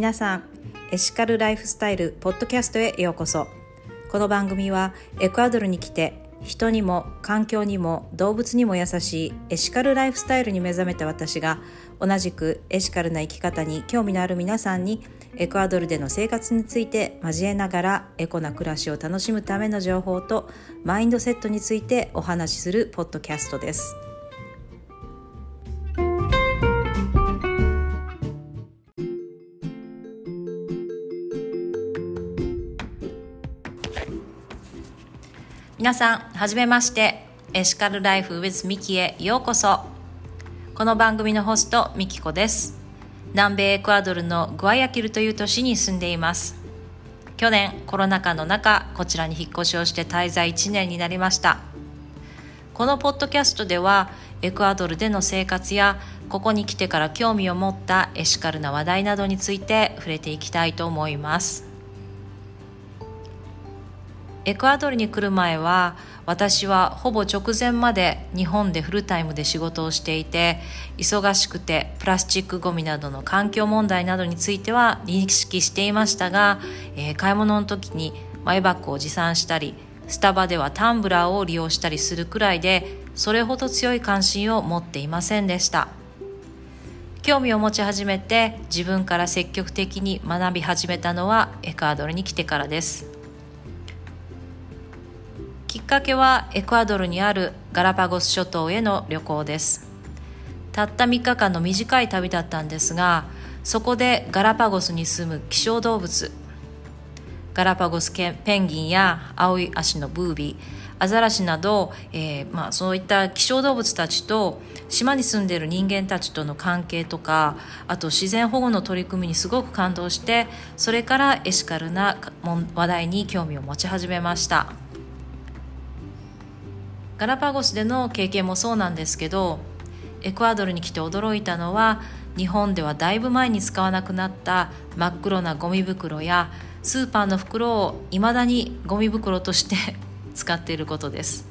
皆さんエシカルライフスタイルポッドキャストへようこそこの番組はエクアドルに来て人にも環境にも動物にも優しいエシカルライフスタイルに目覚めた私が同じくエシカルな生き方に興味のある皆さんにエクアドルでの生活について交えながらエコな暮らしを楽しむための情報とマインドセットについてお話しするポッドキャストです。皆さんはじめまして。エシカルライフ with ミキへようこそ。この番組のホストミキコです。南米エクアドルのグアヤキルという都市に住んでいます。去年コロナ禍の中こちらに引っ越しをして滞在1年になりました。このポッドキャストではエクアドルでの生活やここに来てから興味を持ったエシカルな話題などについて触れていきたいと思います。エクアドルに来る前は私はほぼ直前まで日本でフルタイムで仕事をしていて忙しくてプラスチックごみなどの環境問題などについては認識していましたが、えー、買い物の時にマイバッグを持参したりスタバではタンブラーを利用したりするくらいでそれほど強い関心を持っていませんでした。興味を持ち始めて自分から積極的に学び始めたのはエクアドルに来てからです。かけはエクアドルにあるガラパゴス諸島への旅行ですたった3日間の短い旅だったんですがそこでガラパゴスに住む希少動物ガラパゴスペンギンや青い足のブービーアザラシなど、えー、まあ、そういった希少動物たちと島に住んでいる人間たちとの関係とかあと自然保護の取り組みにすごく感動してそれからエシカルな話題に興味を持ち始めました。ガラパゴスでの経験もそうなんですけどエクアドルに来て驚いたのは日本ではだいぶ前に使わなくなった真っ黒なゴミ袋やスーパーの袋をいまだにゴミ袋として 使っていることです。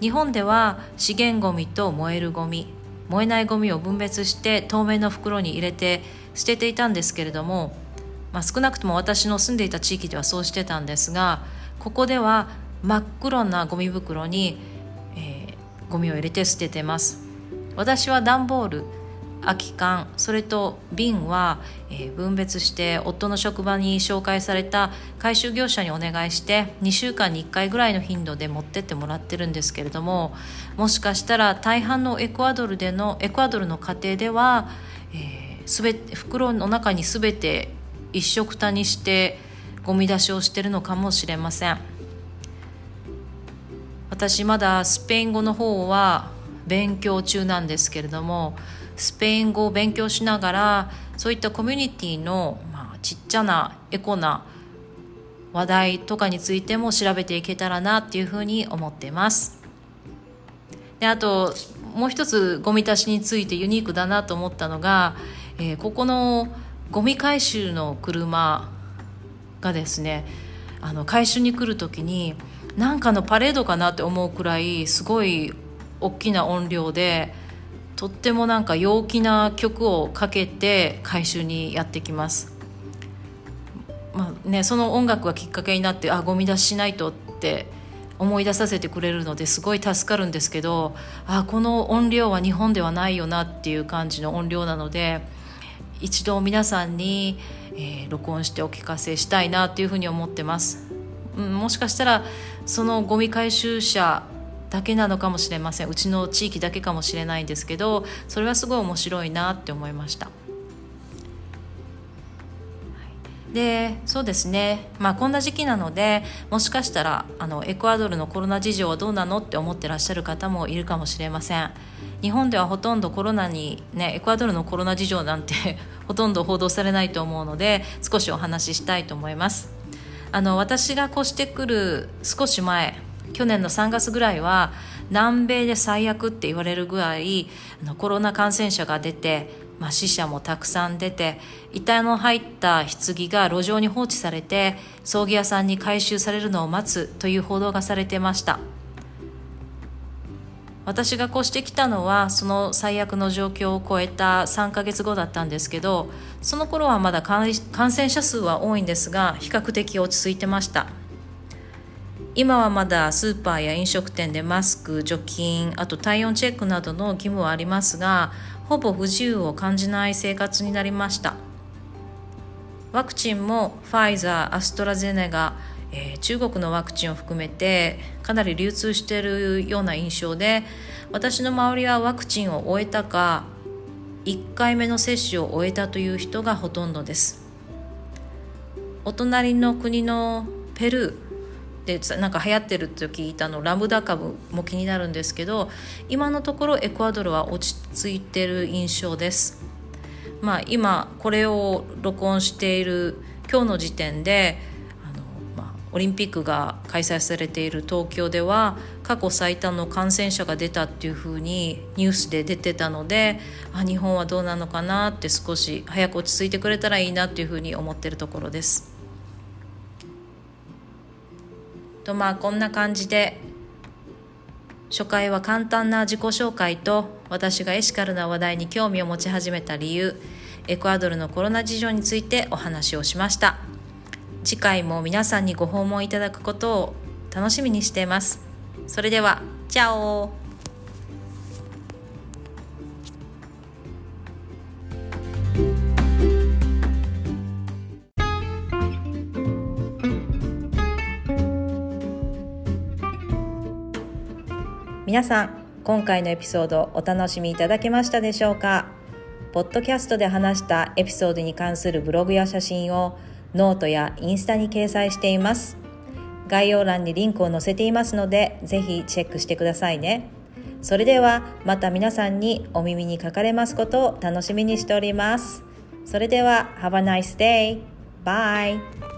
日本では資源ゴミと燃えるゴミ燃えないゴミを分別して透明の袋に入れて捨てていたんですけれども、まあ、少なくとも私の住んでいた地域ではそうしてたんですがここでは真っ黒なゴミ袋に、えー、ゴミを入れて捨ててます私は段ボール空き缶それと瓶は、えー、分別して夫の職場に紹介された回収業者にお願いして2週間に1回ぐらいの頻度で持ってってもらってるんですけれどももしかしたら大半のエクアドルでのエクアドルの家庭では、えー、すべ袋の中に全て一色たにしてゴミ出しをしてるのかもしれません。私まだスペイン語の方は勉強中なんですけれどもスペイン語を勉強しながらそういったコミュニティのまあちっちゃなエコな話題とかについても調べていけたらなっていうふうに思っています。であともう一つゴミ出しについてユニークだなと思ったのが、えー、ここのゴミ回収の車がですねあの回収に来る時になんかのパレードかなって思うくらいすごい大きな音量でとってもなんか陽気な曲をかけて回収にやってきます。まあね、その音楽がきっかけになってあゴミ出ししないとって思い出させてくれるのですごい助かるんですけどあこの音量は日本ではないよなっていう感じの音量なので一度皆さんに、えー、録音してお聞かせしたいなっていうふうに思ってます。うん、もしかしたらそのゴミ回収車だけなのかもしれません。うちの地域だけかもしれないんですけどそれはすごい面白いなって思いました。でそうですね、まあ、こんな時期なのでもしかしたらあのエクアドルのコロナ事情はどうなのって思ってらっしゃる方もいるかもしれません。日本ではほとんどコロナに、ね、エクアドルのコロナ事情なんて ほとんど報道されないと思うので少しお話ししたいと思います。あの私が越してくる少し前去年の3月ぐらいは南米で最悪って言われるぐらいあのコロナ感染者が出て、まあ、死者もたくさん出て遺体の入った棺が路上に放置されて葬儀屋さんに回収されるのを待つという報道がされてました。私が越してきたのはその最悪の状況を超えた3ヶ月後だったんですけどその頃はまだ感染者数は多いんですが比較的落ち着いてました。今はまだスーパーや飲食店でマスク除菌あと体温チェックなどの義務はありますがほぼ不自由を感じない生活になりました。ワクチンもファイザーアストラゼネガえー、中国のワクチンを含めてかなり流通しているような印象で私の周りはワクチンを終えたか1回目の接種を終えたという人がほとんどです。お隣の国のペルーでなんか流行ってると聞いたのラムダ株も気になるんですけど今のところエクアドルは落ち着いてる印象です。まあ今これを録音している今日の時点でオリンピックが開催されている東京では過去最多の感染者が出たっていうふうにニュースで出てたのであ日本はどうなのかなって少し早く落ち着いてくれたらいいなっていうふうに思ってるところです。とまあこんな感じで初回は簡単な自己紹介と私がエシカルな話題に興味を持ち始めた理由エクアドルのコロナ事情についてお話をしました。次回も皆さんにご訪問いただくことを楽しみにしています。それではチャオ。皆さん今回のエピソードお楽しみいただけましたでしょうか？ポッドキャストで話したエピソードに関するブログや写真をノートやインスタに掲載しています。概要欄にリンクを載せていますので、ぜひチェックしてくださいね。それではまた皆さんにお耳にかかれますことを楽しみにしております。それでは、Have a nice day! Bye!